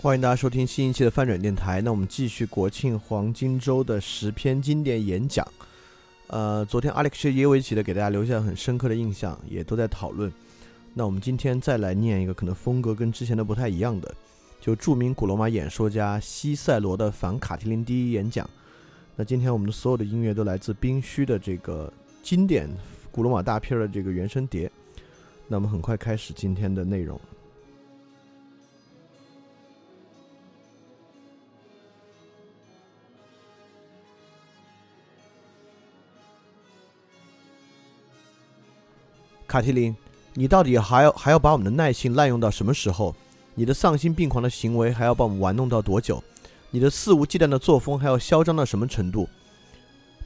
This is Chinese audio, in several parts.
欢迎大家收听新一期的翻转电台。那我们继续国庆黄金周的十篇经典演讲。呃，昨天阿列克谢耶维奇的给大家留下了很深刻的印象，也都在讨论。那我们今天再来念一个可能风格跟之前的不太一样的，就著名古罗马演说家西塞罗的反卡提林第一演讲。那今天我们的所有的音乐都来自宾虚的这个经典古罗马大片的这个原声碟。那我们很快开始今天的内容。卡提林，你到底还要还要把我们的耐性滥用到什么时候？你的丧心病狂的行为还要把我们玩弄到多久？你的肆无忌惮的作风还要嚣张到什么程度？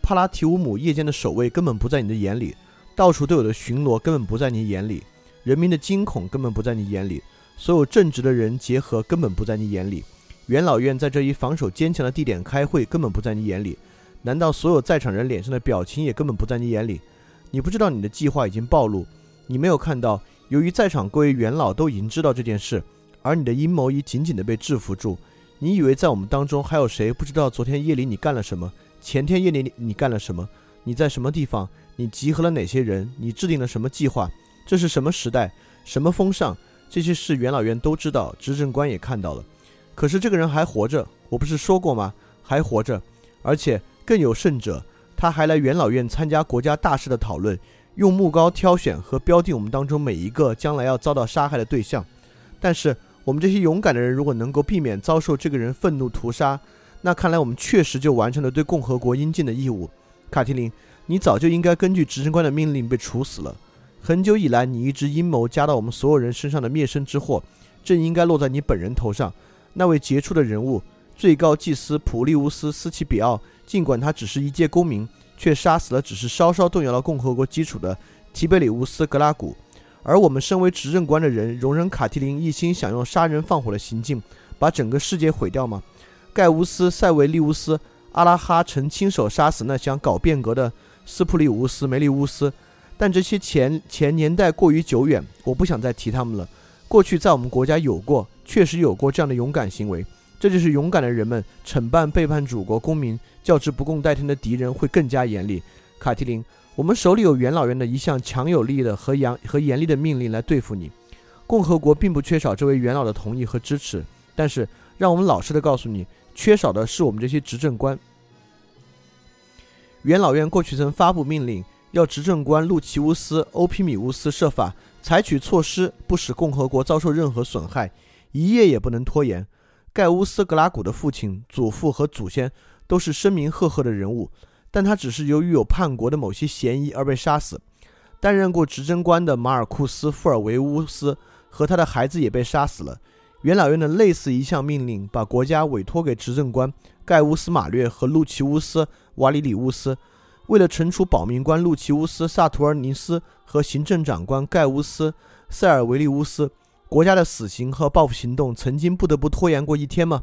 帕拉提乌姆夜间的守卫根本不在你的眼里，到处都有的巡逻根本不在你眼里，人民的惊恐根本不在你眼里，所有正直的人结合根本不在你眼里，元老院在这一防守坚强的地点开会根本不在你眼里，难道所有在场人脸上的表情也根本不在你眼里？你不知道你的计划已经暴露，你没有看到，由于在场各位元老都已经知道这件事，而你的阴谋已紧紧地被制服住。你以为在我们当中还有谁不知道昨天夜里你干了什么？前天夜里你干了什么？你在什么地方？你集合了哪些人？你制定了什么计划？这是什么时代？什么风尚？这些事元老院都知道，执政官也看到了。可是这个人还活着，我不是说过吗？还活着，而且更有甚者。他还来元老院参加国家大事的讨论，用木膏挑选和标定我们当中每一个将来要遭到杀害的对象。但是我们这些勇敢的人，如果能够避免遭受这个人愤怒屠杀，那看来我们确实就完成了对共和国应尽的义务。卡提林，你早就应该根据执政官的命令被处死了。很久以来，你一直阴谋加到我们所有人身上的灭身之祸，正应该落在你本人头上。那位杰出的人物，最高祭司普利乌斯·斯奇比奥。尽管他只是一介公民，却杀死了只是稍稍动摇了共和国基础的提贝里乌斯·格拉古。而我们身为执政官的人，容忍卡提林一心想用杀人放火的行径把整个世界毁掉吗？盖乌斯·塞维利乌斯·阿拉哈曾亲手杀死那想搞变革的斯普里乌斯·梅利乌斯，但这些前前年代过于久远，我不想再提他们了。过去在我们国家有过，确实有过这样的勇敢行为。这就是勇敢的人们惩办背叛祖国公民、较之不共戴天的敌人会更加严厉。卡提林，我们手里有元老院的一项强有力的和严和严厉的命令来对付你。共和国并不缺少这位元老的同意和支持，但是让我们老实的告诉你，缺少的是我们这些执政官。元老院过去曾发布命令，要执政官路奇乌斯·欧皮米乌斯设法采取措施，不使共和国遭受任何损害，一夜也不能拖延。盖乌斯·格拉古的父亲、祖父和祖先都是声名赫赫的人物，但他只是由于有叛国的某些嫌疑而被杀死。担任过执政官的马尔库斯·富尔维乌斯和他的孩子也被杀死了。元老院的类似一项命令，把国家委托给执政官盖乌斯·马略和路奇乌斯·瓦里里乌斯。为了惩处保民官路奇乌斯·萨图尔尼斯和行政长官盖乌斯·塞尔维利乌斯。国家的死刑和报复行动曾经不得不拖延过一天吗？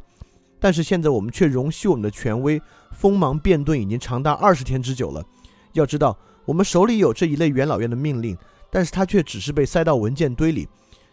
但是现在我们却容许我们的权威锋芒变钝，已经长达二十天之久了。要知道，我们手里有这一类元老院的命令，但是它却只是被塞到文件堆里，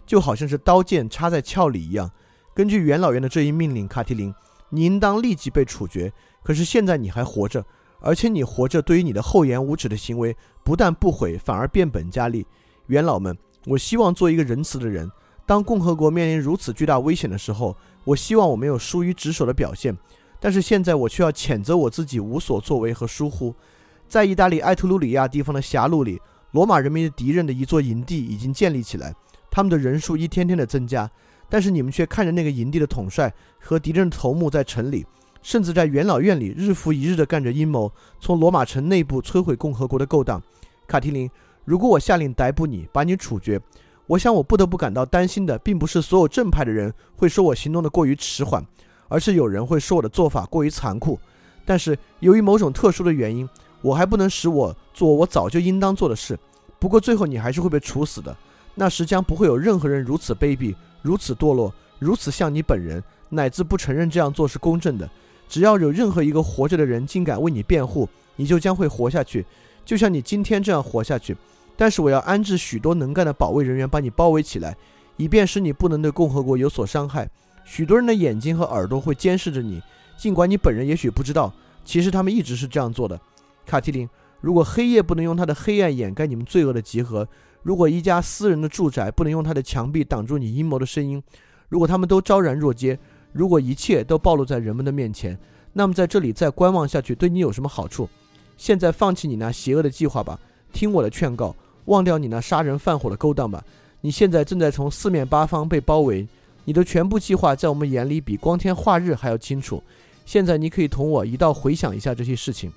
就好像是刀剑插在鞘里一样。根据元老院的这一命令，卡提林，你应当立即被处决。可是现在你还活着，而且你活着，对于你的厚颜无耻的行为，不但不悔，反而变本加厉。元老们，我希望做一个仁慈的人。当共和国面临如此巨大危险的时候，我希望我没有疏于职守的表现，但是现在我却要谴责我自己无所作为和疏忽。在意大利埃特鲁里亚地方的狭路里，罗马人民的敌人的一座营地已经建立起来，他们的人数一天天的增加，但是你们却看着那个营地的统帅和敌人的头目在城里，甚至在元老院里日复一日的干着阴谋，从罗马城内部摧毁共和国的勾当。卡提林，如果我下令逮捕你，把你处决。我想，我不得不感到担心的，并不是所有正派的人会说我行动的过于迟缓，而是有人会说我的做法过于残酷。但是，由于某种特殊的原因，我还不能使我做我早就应当做的事。不过，最后你还是会被处死的。那时将不会有任何人如此卑鄙、如此堕落、如此像你本人，乃至不承认这样做是公正的。只要有任何一个活着的人竟敢为你辩护，你就将会活下去，就像你今天这样活下去。但是我要安置许多能干的保卫人员，把你包围起来，以便使你不能对共和国有所伤害。许多人的眼睛和耳朵会监视着你，尽管你本人也许不知道，其实他们一直是这样做的。卡提琳，如果黑夜不能用它的黑暗掩盖你们罪恶的集合，如果一家私人的住宅不能用它的墙壁挡住你阴谋的声音，如果他们都昭然若揭，如果一切都暴露在人们的面前，那么在这里再观望下去对你有什么好处？现在放弃你那邪恶的计划吧，听我的劝告，忘掉你那杀人放火的勾当吧。你现在正在从四面八方被包围，你的全部计划在我们眼里比光天化日还要清楚。现在你可以同我一道回想一下这些事情。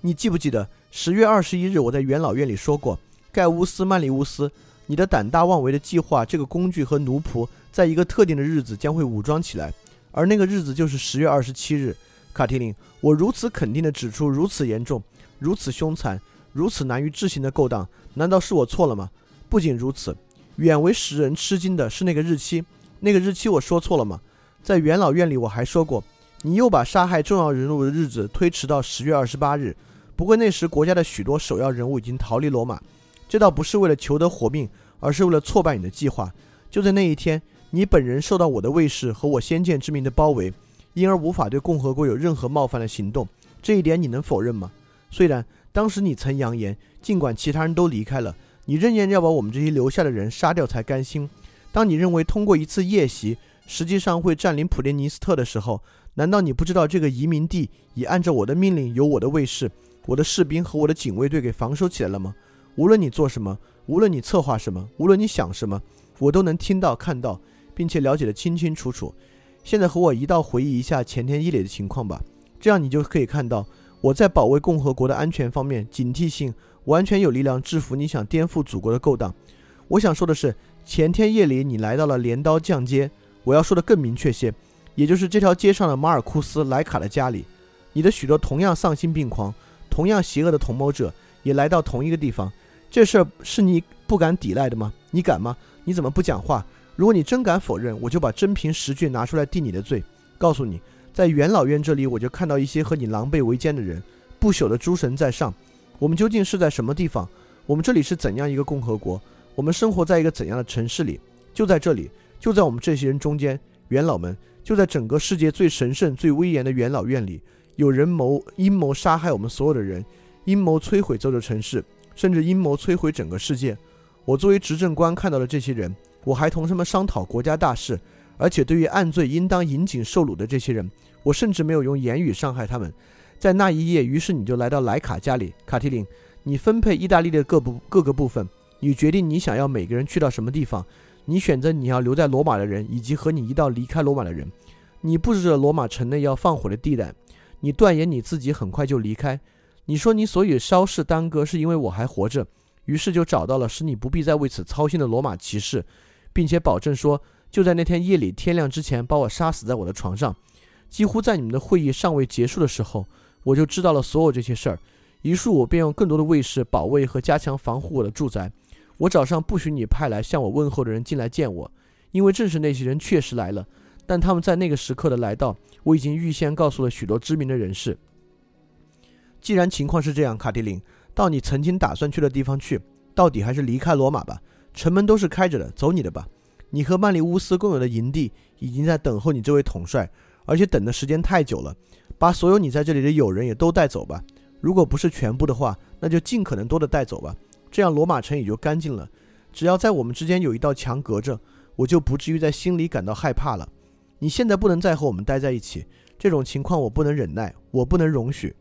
你记不记得十月二十一日我在元老院里说过，盖乌斯·曼利乌斯，你的胆大妄为的计划，这个工具和奴仆，在一个特定的日子将会武装起来，而那个日子就是十月二十七日。卡提琳，我如此肯定地指出，如此严重、如此凶残、如此难于置信的勾当，难道是我错了吗？不仅如此，远为使人吃惊的是那个日期。那个日期我说错了吗？在元老院里我还说过，你又把杀害重要人物的日子推迟到十月二十八日。不过那时国家的许多首要人物已经逃离罗马，这倒不是为了求得活命，而是为了挫败你的计划。就在那一天，你本人受到我的卫士和我先见之明的包围，因而无法对共和国有任何冒犯的行动。这一点你能否认吗？虽然当时你曾扬言，尽管其他人都离开了。你仍然要把我们这些留下的人杀掉才甘心。当你认为通过一次夜袭，实际上会占领普列尼斯特的时候，难道你不知道这个移民地已按照我的命令由我的卫士、我的士兵和我的警卫队给防守起来了吗？无论你做什么，无论你策划什么，无论你想什么，我都能听到、看到，并且了解得清清楚楚。现在和我一道回忆一下前天夜里的情况吧，这样你就可以看到我在保卫共和国的安全方面警惕性。完全有力量制服你想颠覆祖国的勾当。我想说的是，前天夜里你来到了镰刀匠街。我要说的更明确些，也就是这条街上的马尔库斯·莱卡的家里。你的许多同样丧心病狂、同样邪恶的同谋者也来到同一个地方。这事儿是你不敢抵赖的吗？你敢吗？你怎么不讲话？如果你真敢否认，我就把真凭实据拿出来定你的罪。告诉你，在元老院这里，我就看到一些和你狼狈为奸的人。不朽的诸神在上。我们究竟是在什么地方？我们这里是怎样一个共和国？我们生活在一个怎样的城市里？就在这里，就在我们这些人中间，元老们就在整个世界最神圣、最威严的元老院里，有人谋阴谋杀害我们所有的人，阴谋摧毁这座城市，甚至阴谋摧毁整个世界。我作为执政官看到了这些人，我还同他们商讨国家大事，而且对于按罪应当引颈受辱的这些人，我甚至没有用言语伤害他们。在那一夜，于是你就来到莱卡家里，卡提琳，你分配意大利的各部各个部分，你决定你想要每个人去到什么地方，你选择你要留在罗马的人，以及和你一道离开罗马的人，你布置了罗马城内要放火的地带，你断言你自己很快就离开，你说你所以稍事耽搁是因为我还活着，于是就找到了使你不必再为此操心的罗马骑士，并且保证说就在那天夜里天亮之前把我杀死在我的床上，几乎在你们的会议尚未结束的时候。我就知道了所有这些事儿，于是我便用更多的卫士保卫和加强防护我的住宅。我早上不许你派来向我问候的人进来见我，因为正是那些人确实来了。但他们在那个时刻的来到，我已经预先告诉了许多知名的人士。既然情况是这样，卡迪琳，到你曾经打算去的地方去，到底还是离开罗马吧。城门都是开着的，走你的吧。你和曼利乌斯共有的营地已经在等候你这位统帅，而且等的时间太久了。把所有你在这里的友人也都带走吧，如果不是全部的话，那就尽可能多的带走吧。这样罗马城也就干净了。只要在我们之间有一道墙隔着，我就不至于在心里感到害怕了。你现在不能再和我们待在一起，这种情况我不能忍耐，我不能容许，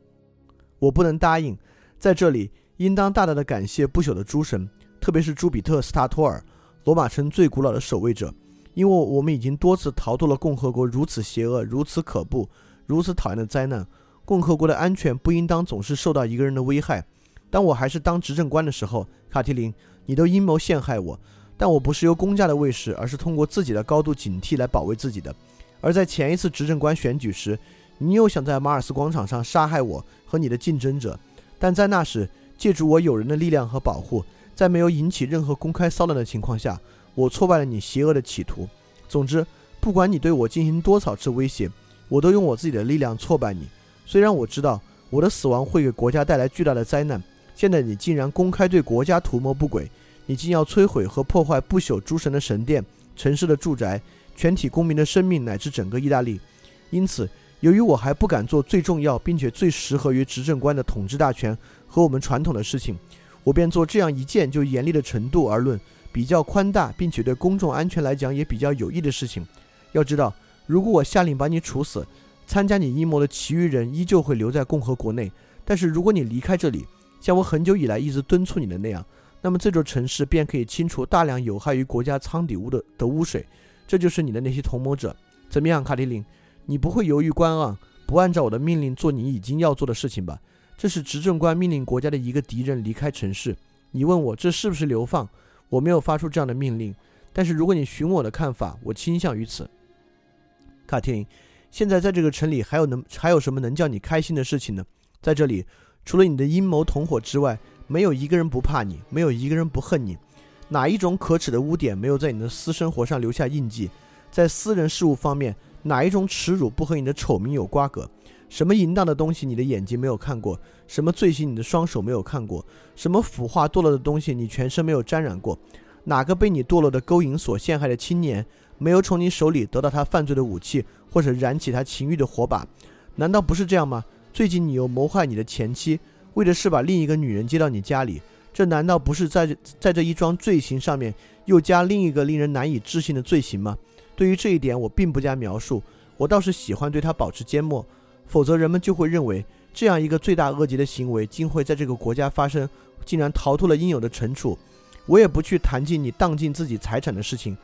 我不能答应。在这里，应当大大的感谢不朽的诸神，特别是朱比特·斯塔托尔，罗马城最古老的守卫者，因为我们已经多次逃脱了共和国如此邪恶、如此可怖。如此讨厌的灾难，共和国的安全不应当总是受到一个人的危害。当我还是当执政官的时候，卡提琳，你都阴谋陷害我，但我不是由公家的卫士，而是通过自己的高度警惕来保卫自己的。而在前一次执政官选举时，你又想在马尔斯广场上杀害我和你的竞争者，但在那时，借助我友人的力量和保护，在没有引起任何公开骚乱的情况下，我挫败了你邪恶的企图。总之，不管你对我进行多少次威胁。我都用我自己的力量挫败你，虽然我知道我的死亡会给国家带来巨大的灾难。现在你竟然公开对国家图谋不轨，你竟要摧毁和破坏不朽诸神的神殿、城市的住宅，全体公民的生命乃至整个意大利。因此，由于我还不敢做最重要并且最适合于执政官的统治大权和我们传统的事情，我便做这样一件就严厉的程度而论比较宽大，并且对公众安全来讲也比较有益的事情。要知道，如果我下令把你处死，参加你阴谋的其余人依旧会留在共和国内；但是如果你离开这里，像我很久以来一直敦促你的那样，那么这座城市便可以清除大量有害于国家舱底污的的污水。这就是你的那些同谋者。怎么样，卡提琳？你不会犹豫观望，不按照我的命令做你已经要做的事情吧？这是执政官命令国家的一个敌人离开城市。你问我这是不是流放？我没有发出这样的命令。但是如果你询问我的看法，我倾向于此。卡提琳，现在在这个城里还有能还有什么能叫你开心的事情呢？在这里，除了你的阴谋同伙之外，没有一个人不怕你，没有一个人不恨你。哪一种可耻的污点没有在你的私生活上留下印记？在私人事务方面。哪一种耻辱不和你的丑名有瓜葛？什么淫荡的东西你的眼睛没有看过？什么罪行你的双手没有看过？什么腐化堕落的东西你全身没有沾染过？哪个被你堕落的勾引所陷害的青年没有从你手里得到他犯罪的武器，或者燃起他情欲的火把？难道不是这样吗？最近你又谋害你的前妻，为的是把另一个女人接到你家里，这难道不是在在这一桩罪行上面又加另一个令人难以置信的罪行吗？对于这一点，我并不加描述。我倒是喜欢对他保持缄默，否则人们就会认为这样一个罪大恶极的行为竟会在这个国家发生，竟然逃脱了应有的惩处。我也不去谈及你荡尽自己财产的事情。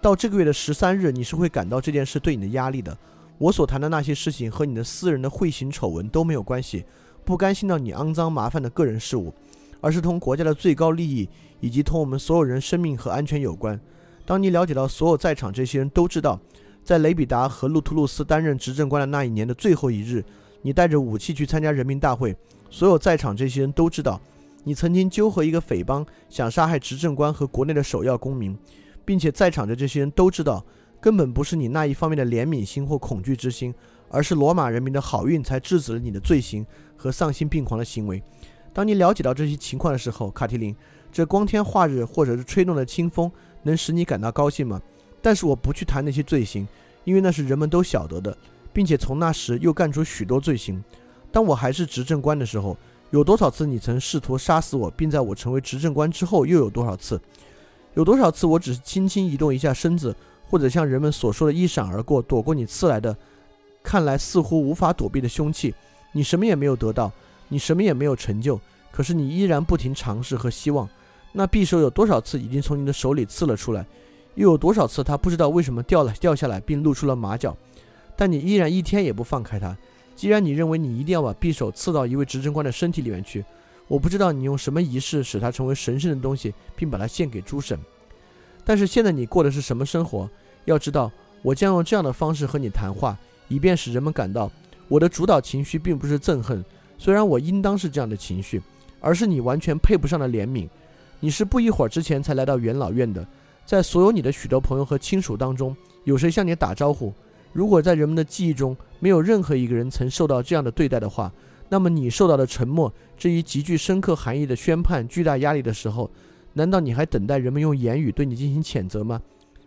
到这个月的十三日，你是会感到这件事对你的压力的。我所谈的那些事情和你的私人的会行丑闻都没有关系，不甘心到你肮脏麻烦的个人事务，而是同国家的最高利益以及同我们所有人生命和安全有关。当你了解到所有在场这些人都知道，在雷比达和路图鲁斯担任执政官的那一年的最后一日，你带着武器去参加人民大会。所有在场这些人都知道，你曾经纠合一个匪帮，想杀害执政官和国内的首要公民，并且在场的这些人都知道，根本不是你那一方面的怜悯心或恐惧之心，而是罗马人民的好运才制止了你的罪行和丧心病狂的行为。当你了解到这些情况的时候，卡提琳，这光天化日或者是吹动的清风。能使你感到高兴吗？但是我不去谈那些罪行，因为那是人们都晓得的，并且从那时又干出许多罪行。当我还是执政官的时候，有多少次你曾试图杀死我，并在我成为执政官之后又有多少次？有多少次我只是轻轻移动一下身子，或者像人们所说的一闪而过，躲过你刺来的，看来似乎无法躲避的凶器？你什么也没有得到，你什么也没有成就，可是你依然不停尝试和希望。那匕首有多少次已经从你的手里刺了出来？又有多少次他不知道为什么掉了掉下来，并露出了马脚？但你依然一天也不放开他。既然你认为你一定要把匕首刺到一位执政官的身体里面去，我不知道你用什么仪式使它成为神圣的东西，并把它献给诸神。但是现在你过的是什么生活？要知道，我将用这样的方式和你谈话，以便使人们感到我的主导情绪并不是憎恨，虽然我应当是这样的情绪，而是你完全配不上的怜悯。你是不一会儿之前才来到元老院的，在所有你的许多朋友和亲属当中，有谁向你打招呼？如果在人们的记忆中没有任何一个人曾受到这样的对待的话，那么你受到的沉默这一极具深刻含义的宣判，巨大压力的时候，难道你还等待人们用言语对你进行谴责吗？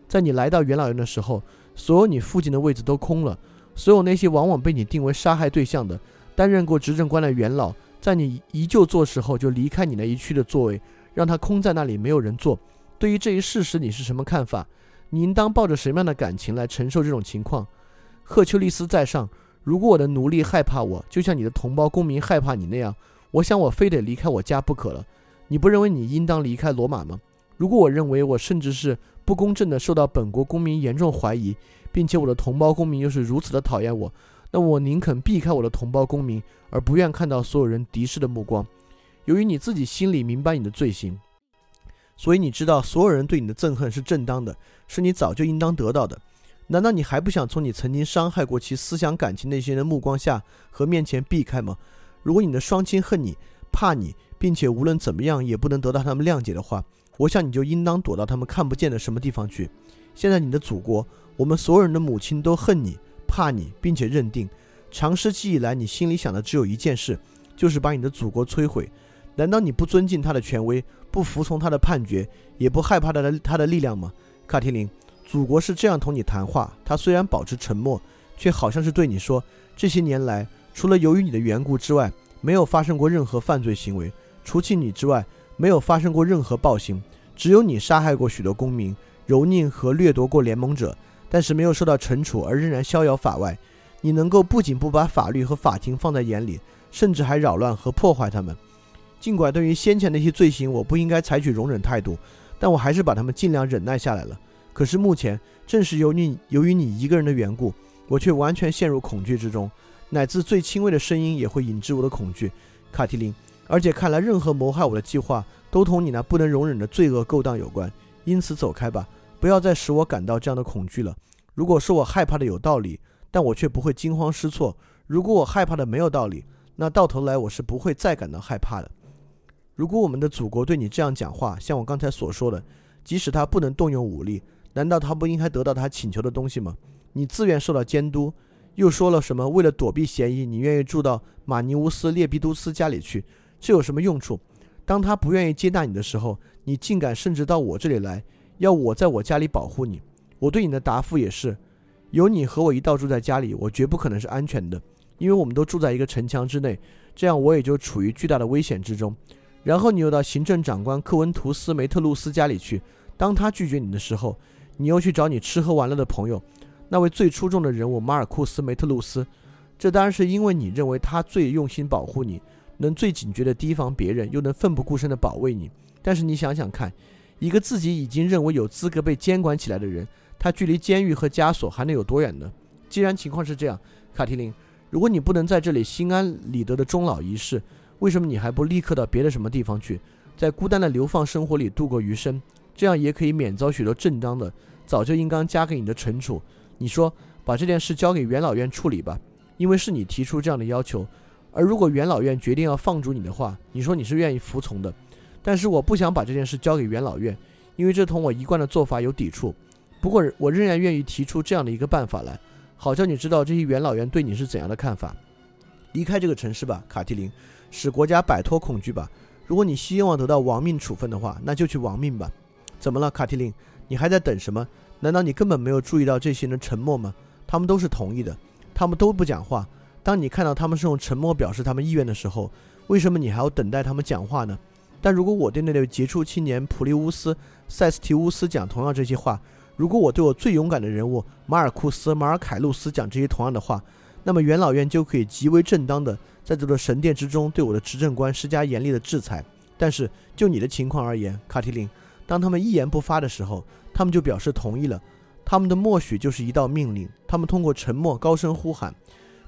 在你来到元老院的时候，所有你附近的位置都空了，所有那些往往被你定为杀害对象的、担任过执政官的元老，在你一就坐时候就离开你那一区的座位。让他空在那里，没有人坐。对于这一事实，你是什么看法？你应当抱着什么样的感情来承受这种情况？赫丘利斯在上，如果我的奴隶害怕我，就像你的同胞公民害怕你那样，我想我非得离开我家不可了。你不认为你应当离开罗马吗？如果我认为我甚至是不公正的受到本国公民严重怀疑，并且我的同胞公民又是如此的讨厌我，那我宁肯避开我的同胞公民，而不愿看到所有人敌视的目光。由于你自己心里明白你的罪行，所以你知道所有人对你的憎恨是正当的，是你早就应当得到的。难道你还不想从你曾经伤害过其思想感情那些人的目光下和面前避开吗？如果你的双亲恨你、怕你，并且无论怎么样也不能得到他们谅解的话，我想你就应当躲到他们看不见的什么地方去。现在你的祖国，我们所有人的母亲都恨你、怕你，并且认定，长时期以来你心里想的只有一件事，就是把你的祖国摧毁。难道你不尊敬他的权威，不服从他的判决，也不害怕他的他的力量吗？卡提琳，祖国是这样同你谈话，他虽然保持沉默，却好像是对你说：这些年来，除了由于你的缘故之外，没有发生过任何犯罪行为；除去你之外，没有发生过任何暴行。只有你杀害过许多公民，蹂躏和掠夺过联盟者，但是没有受到惩处，而仍然逍遥法外。你能够不仅不把法律和法庭放在眼里，甚至还扰乱和破坏他们。尽管对于先前那些罪行，我不应该采取容忍态度，但我还是把他们尽量忍耐下来了。可是目前，正是由你由于你一个人的缘故，我却完全陷入恐惧之中，乃至最轻微的声音也会引致我的恐惧，卡提琳。而且看来，任何谋害我的计划都同你那不能容忍的罪恶勾当有关。因此，走开吧，不要再使我感到这样的恐惧了。如果说我害怕的有道理，但我却不会惊慌失措。如果我害怕的没有道理，那到头来我是不会再感到害怕的。如果我们的祖国对你这样讲话，像我刚才所说的，即使他不能动用武力，难道他不应该得到他请求的东西吗？你自愿受到监督，又说了什么？为了躲避嫌疑，你愿意住到马尼乌斯·列比都斯家里去，这有什么用处？当他不愿意接纳你的时候，你竟敢甚至到我这里来，要我在我家里保护你。我对你的答复也是。有你和我一道住在家里，我绝不可能是安全的，因为我们都住在一个城墙之内，这样我也就处于巨大的危险之中。然后你又到行政长官克文图斯·梅特路斯家里去，当他拒绝你的时候，你又去找你吃喝玩乐的朋友，那位最出众的人物马尔库斯·梅特路斯。这当然是因为你认为他最用心保护你，能最警觉地提防别人，又能奋不顾身地保卫你。但是你想想看，一个自己已经认为有资格被监管起来的人。他距离监狱和枷锁还能有多远呢？既然情况是这样，卡提琳，如果你不能在这里心安理得的终老一世，为什么你还不立刻到别的什么地方去，在孤单的流放生活里度过余生？这样也可以免遭许多正当的、早就应当加给你的惩处。你说，把这件事交给元老院处理吧，因为是你提出这样的要求。而如果元老院决定要放逐你的话，你说你是愿意服从的。但是我不想把这件事交给元老院，因为这同我一贯的做法有抵触。不过，我仍然愿意提出这样的一个办法来，好叫你知道这些元老院对你是怎样的看法。离开这个城市吧，卡提琳，使国家摆脱恐惧吧。如果你希望得到亡命处分的话，那就去亡命吧。怎么了，卡提琳？你还在等什么？难道你根本没有注意到这些人沉默吗？他们都是同意的，他们都不讲话。当你看到他们是用沉默表示他们意愿的时候，为什么你还要等待他们讲话呢？但如果我对那位杰出青年普利乌斯·塞斯提乌斯讲同样这些话，如果我对我最勇敢的人物马尔库斯·马尔凯路斯讲这些同样的话，那么元老院就可以极为正当的在这座神殿之中对我的执政官施加严厉的制裁。但是就你的情况而言，卡提琳，当他们一言不发的时候，他们就表示同意了。他们的默许就是一道命令。他们通过沉默高声呼喊。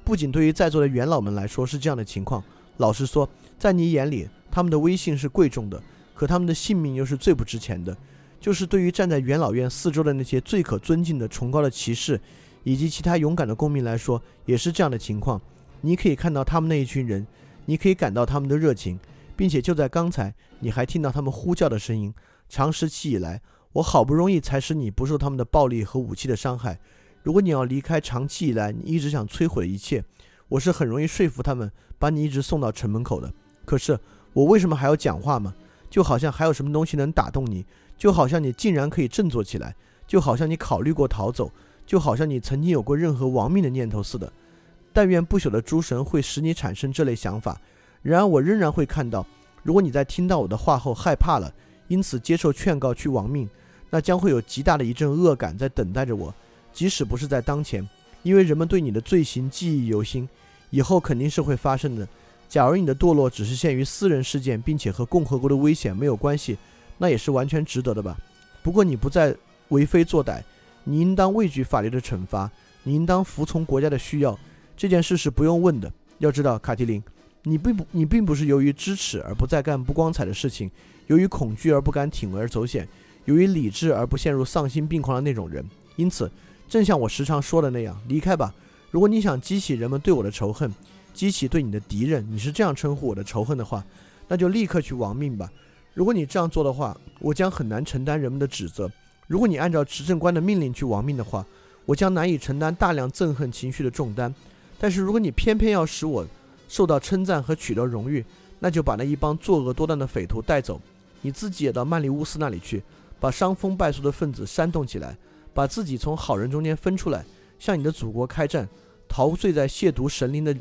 不仅对于在座的元老们来说是这样的情况，老实说，在你眼里，他们的威信是贵重的，可他们的性命又是最不值钱的。就是对于站在元老院四周的那些最可尊敬的崇高的骑士，以及其他勇敢的公民来说，也是这样的情况。你可以看到他们那一群人，你可以感到他们的热情，并且就在刚才，你还听到他们呼叫的声音。长时期以来，我好不容易才使你不受他们的暴力和武器的伤害。如果你要离开长期以来你一直想摧毁一切，我是很容易说服他们把你一直送到城门口的。可是我为什么还要讲话吗？就好像还有什么东西能打动你。就好像你竟然可以振作起来，就好像你考虑过逃走，就好像你曾经有过任何亡命的念头似的。但愿不朽的诸神会使你产生这类想法。然而，我仍然会看到，如果你在听到我的话后害怕了，因此接受劝告去亡命，那将会有极大的一阵恶感在等待着我，即使不是在当前，因为人们对你的罪行记忆犹新，以后肯定是会发生的。假如你的堕落只是限于私人事件，并且和共和国的危险没有关系。那也是完全值得的吧。不过你不再为非作歹，你应当畏惧法律的惩罚，你应当服从国家的需要。这件事是不用问的。要知道，卡提琳，你并不，你并不是由于支持而不再干不光彩的事情，由于恐惧而不敢铤而走险，由于理智而不陷入丧心病狂的那种人。因此，正像我时常说的那样，离开吧。如果你想激起人们对我的仇恨，激起对你的敌人，你是这样称呼我的仇恨的话，那就立刻去亡命吧。如果你这样做的话，我将很难承担人们的指责；如果你按照执政官的命令去亡命的话，我将难以承担大量憎恨情绪的重担。但是如果你偏偏要使我受到称赞和取得荣誉，那就把那一帮作恶多端的匪徒带走，你自己也到曼利乌斯那里去，把伤风败俗的分子煽动起来，把自己从好人中间分出来，向你的祖国开战，陶醉在亵渎神灵的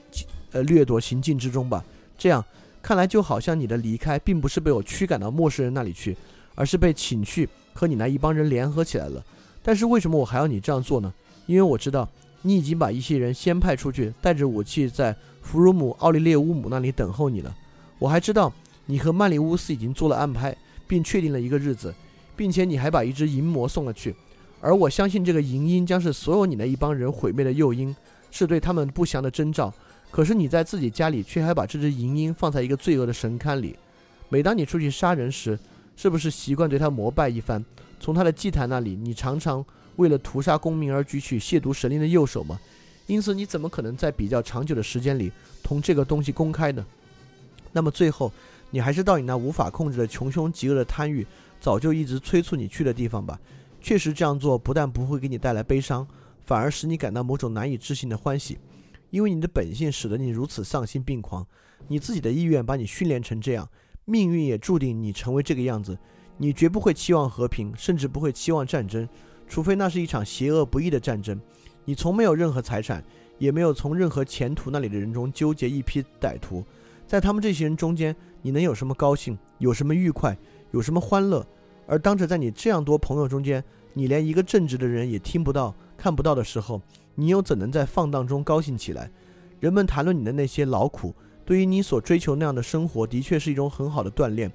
呃掠夺行径之中吧。这样看来，就好像你的离开并不是被我驱赶到陌生人那里去，而是被请去和你那一帮人联合起来了。但是为什么我还要你这样做呢？因为我知道你已经把一些人先派出去，带着武器在弗鲁姆奥利列乌姆那里等候你了。我还知道你和曼里乌斯已经做了安排，并确定了一个日子，并且你还把一只银魔送了去。而我相信这个银鹰将是所有你那一帮人毁灭的诱因，是对他们不祥的征兆。可是你在自己家里却还把这只银鹰放在一个罪恶的神龛里。每当你出去杀人时，是不是习惯对他膜拜一番？从他的祭坛那里，你常常为了屠杀公民而举起亵渎神灵的右手吗？因此，你怎么可能在比较长久的时间里同这个东西公开呢？那么最后，你还是到你那无法控制的穷凶极恶的贪欲早就一直催促你去的地方吧。确实这样做不但不会给你带来悲伤，反而使你感到某种难以置信的欢喜，因为你的本性使得你如此丧心病狂，你自己的意愿把你训练成这样，命运也注定你成为这个样子。你绝不会期望和平，甚至不会期望战争，除非那是一场邪恶不义的战争。你从没有任何财产，也没有从任何前途那里的人中纠结一批歹徒，在他们这些人中间，你能有什么高兴，有什么愉快，有什么欢乐？而当着在你这样多朋友中间，你连一个正直的人也听不到、看不到的时候，你又怎能在放荡中高兴起来？人们谈论你的那些劳苦，对于你所追求那样的生活，的确是一种很好的锻炼。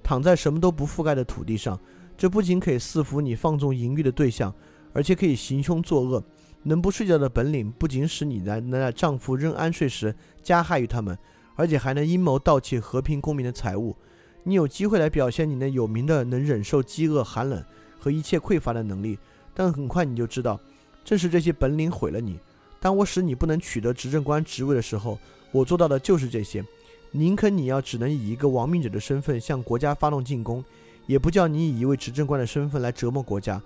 躺在什么都不覆盖的土地上，这不仅可以赐福你放纵淫欲的对象，而且可以行凶作恶。能不睡觉的本领，不仅使你在那丈夫仍安睡时加害于他们，而且还能阴谋盗窃和平公民的财物。你有机会来表现你那有名的能忍受饥饿、寒冷和一切匮乏的能力，但很快你就知道，正是这些本领毁了你。当我使你不能取得执政官职位的时候，我做到的就是这些。宁肯你要只能以一个亡命者的身份向国家发动进攻，也不叫你以一位执政官的身份来折磨国家。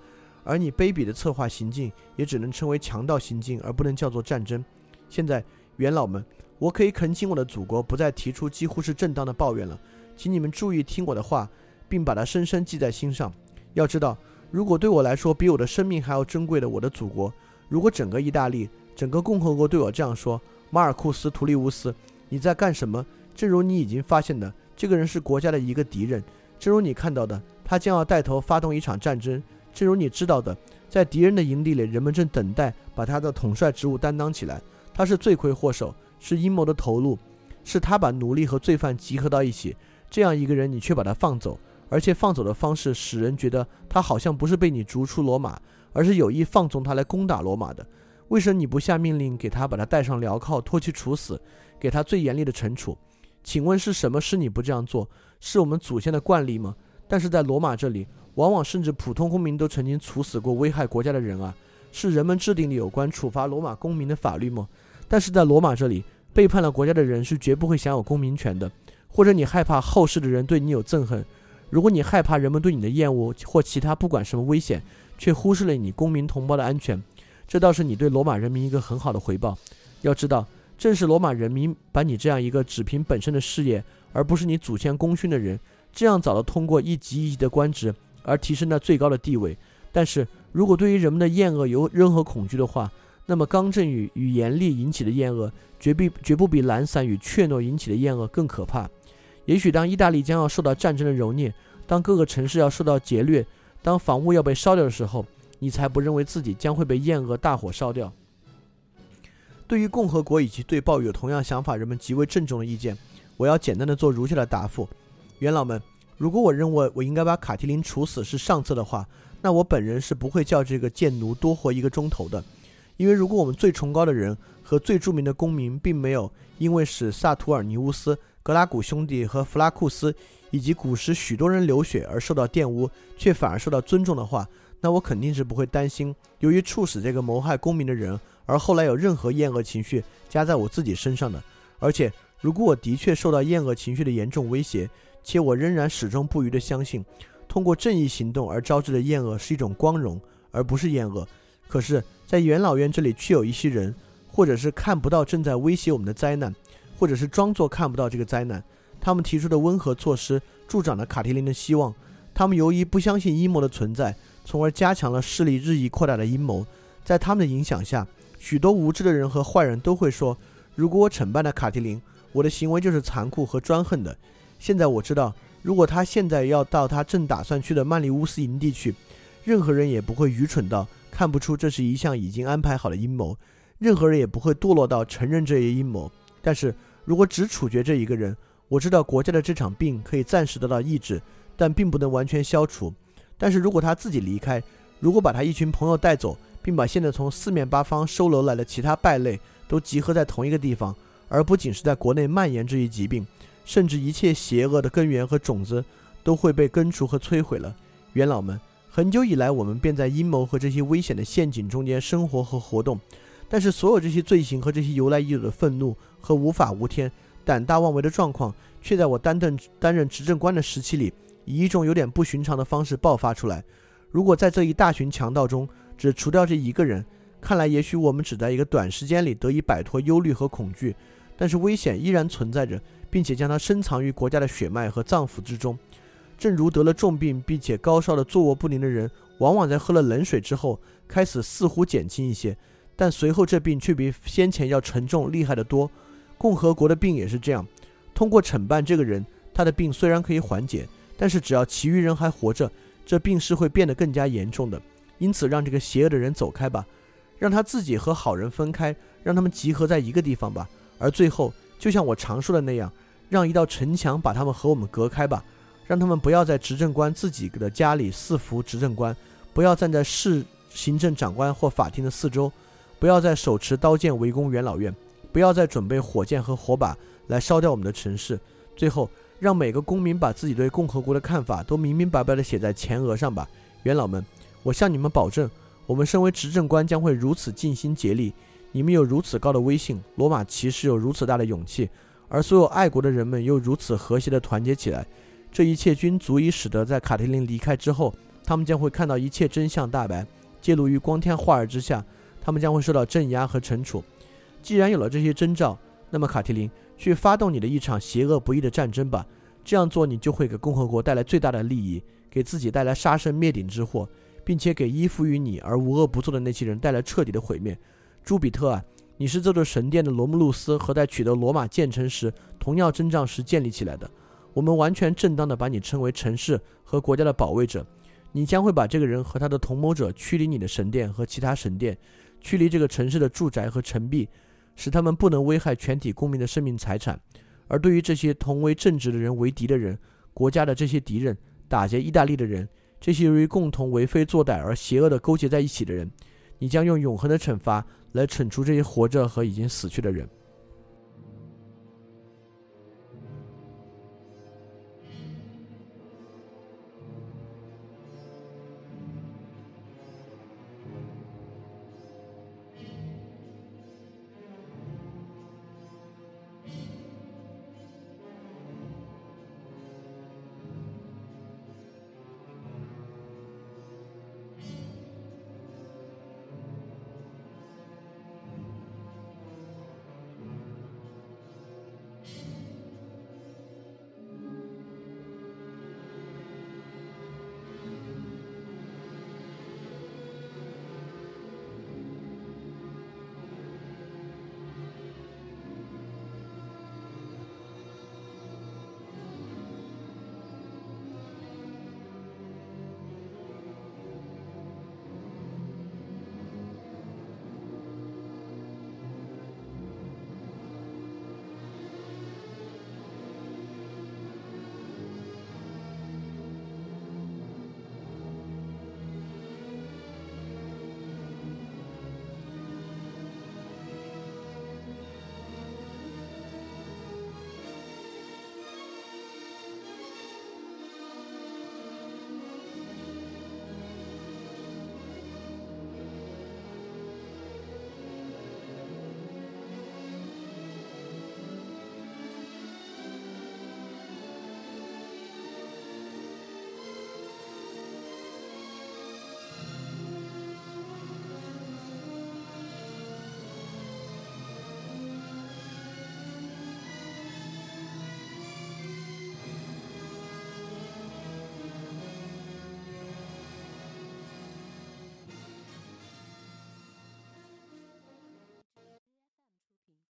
而你卑鄙的策划行径，也只能称为强盗行径，而不能叫做战争。现在，元老们，我可以恳请我的祖国不再提出几乎是正当的抱怨了。请你们注意听我的话，并把它深深记在心上。要知道，如果对我来说比我的生命还要珍贵的我的祖国，如果整个意大利、整个共和国对我这样说：“马尔库斯·图利乌斯，你在干什么？”正如你已经发现的，这个人是国家的一个敌人。正如你看到的，他将要带头发动一场战争。正如你知道的，在敌人的营地里，人们正等待把他的统帅职务担当起来。他是罪魁祸首，是阴谋的头颅，是他把奴隶和罪犯集合到一起。这样一个人，你却把他放走，而且放走的方式使人觉得他好像不是被你逐出罗马，而是有意放纵他来攻打罗马的。为什么你不下命令给他把他带上镣铐，拖去处死，给他最严厉的惩处？请问是什么使你不这样做？是我们祖先的惯例吗？但是在罗马这里，往往甚至普通公民都曾经处死过危害国家的人啊！是人们制定的有关处罚罗马公民的法律吗？但是在罗马这里，背叛了国家的人是绝不会享有公民权的。或者你害怕后世的人对你有憎恨？如果你害怕人们对你的厌恶或其他不管什么危险，却忽视了你公民同胞的安全，这倒是你对罗马人民一个很好的回报。要知道，正是罗马人民把你这样一个只凭本身的事业，而不是你祖先功勋的人，这样早的通过一级一级的官职而提升到最高的地位。但是如果对于人们的厌恶有任何恐惧的话，那么刚正与与严厉引起的厌恶，绝必绝不比懒散与怯懦引起的厌恶更可怕。也许当意大利将要受到战争的蹂躏，当各个城市要受到劫掠，当房屋要被烧掉的时候，你才不认为自己将会被厌恶大火烧掉。对于共和国以及对抱有同样想法人们极为郑重的意见，我要简单的做如下的答复：元老们，如果我认为我应该把卡提林处死是上策的话，那我本人是不会叫这个贱奴多活一个钟头的，因为如果我们最崇高的人和最著名的公民并没有因为使萨图尔尼乌斯。格拉古兄弟和弗拉库斯以及古时许多人流血而受到玷污，却反而受到尊重的话，那我肯定是不会担心，由于处死这个谋害公民的人，而后来有任何厌恶情绪加在我自己身上的。而且，如果我的确受到厌恶情绪的严重威胁，且我仍然始终不渝地相信，通过正义行动而招致的厌恶是一种光荣，而不是厌恶。可是，在元老院这里，却有一些人，或者是看不到正在威胁我们的灾难。或者是装作看不到这个灾难，他们提出的温和措施助长了卡提琳的希望。他们由于不相信阴谋的存在，从而加强了势力日益扩大的阴谋。在他们的影响下，许多无知的人和坏人都会说：“如果我惩办了卡提林，我的行为就是残酷和专横的。”现在我知道，如果他现在要到他正打算去的曼利乌斯营地去，任何人也不会愚蠢到看不出这是一项已经安排好的阴谋，任何人也不会堕落到承认这一阴谋。但是如果只处决这一个人，我知道国家的这场病可以暂时得到抑制，但并不能完全消除。但是如果他自己离开，如果把他一群朋友带走，并把现在从四面八方收留来的其他败类都集合在同一个地方，而不仅是在国内蔓延这一疾病，甚至一切邪恶的根源和种子都会被根除和摧毁了。元老们，很久以来我们便在阴谋和这些危险的陷阱中间生活和活动，但是所有这些罪行和这些由来已久的愤怒和无法无天。胆大妄为的状况，却在我担任担任执政官的时期里，以一种有点不寻常的方式爆发出来。如果在这一大群强盗中只除掉这一个人，看来也许我们只在一个短时间里得以摆脱忧虑和恐惧，但是危险依然存在着，并且将它深藏于国家的血脉和脏腑之中。正如得了重病并且高烧的坐卧不宁的人，往往在喝了冷水之后开始似乎减轻一些，但随后这病却比先前要沉重厉害得多。共和国的病也是这样，通过惩办这个人，他的病虽然可以缓解，但是只要其余人还活着，这病是会变得更加严重的。因此，让这个邪恶的人走开吧，让他自己和好人分开，让他们集合在一个地方吧。而最后，就像我常说的那样，让一道城墙把他们和我们隔开吧，让他们不要在执政官自己的家里伺服执政官，不要站在市行政长官或法庭的四周，不要再手持刀剑围攻元老院。不要再准备火箭和火把来烧掉我们的城市。最后，让每个公民把自己对共和国的看法都明明白白地写在前额上吧，元老们！我向你们保证，我们身为执政官将会如此尽心竭力。你们有如此高的威信，罗马骑士有如此大的勇气，而所有爱国的人们又如此和谐地团结起来。这一切均足以使得在卡特琳离开之后，他们将会看到一切真相大白，揭露于光天化日之下。他们将会受到镇压和惩处。既然有了这些征兆，那么卡提林，去发动你的一场邪恶不义的战争吧。这样做，你就会给共和国带来最大的利益，给自己带来杀身灭顶之祸，并且给依附于你而无恶不作的那些人带来彻底的毁灭。朱比特啊，你是这座神殿的罗慕路斯和在取得罗马建成时同样征战时建立起来的。我们完全正当的把你称为城市和国家的保卫者。你将会把这个人和他的同谋者驱离你的神殿和其他神殿，驱离这个城市的住宅和城壁。使他们不能危害全体公民的生命财产，而对于这些同为正直的人为敌的人，国家的这些敌人，打劫意大利的人，这些由于共同为非作歹而邪恶的勾结在一起的人，你将用永恒的惩罚来惩处这些活着和已经死去的人。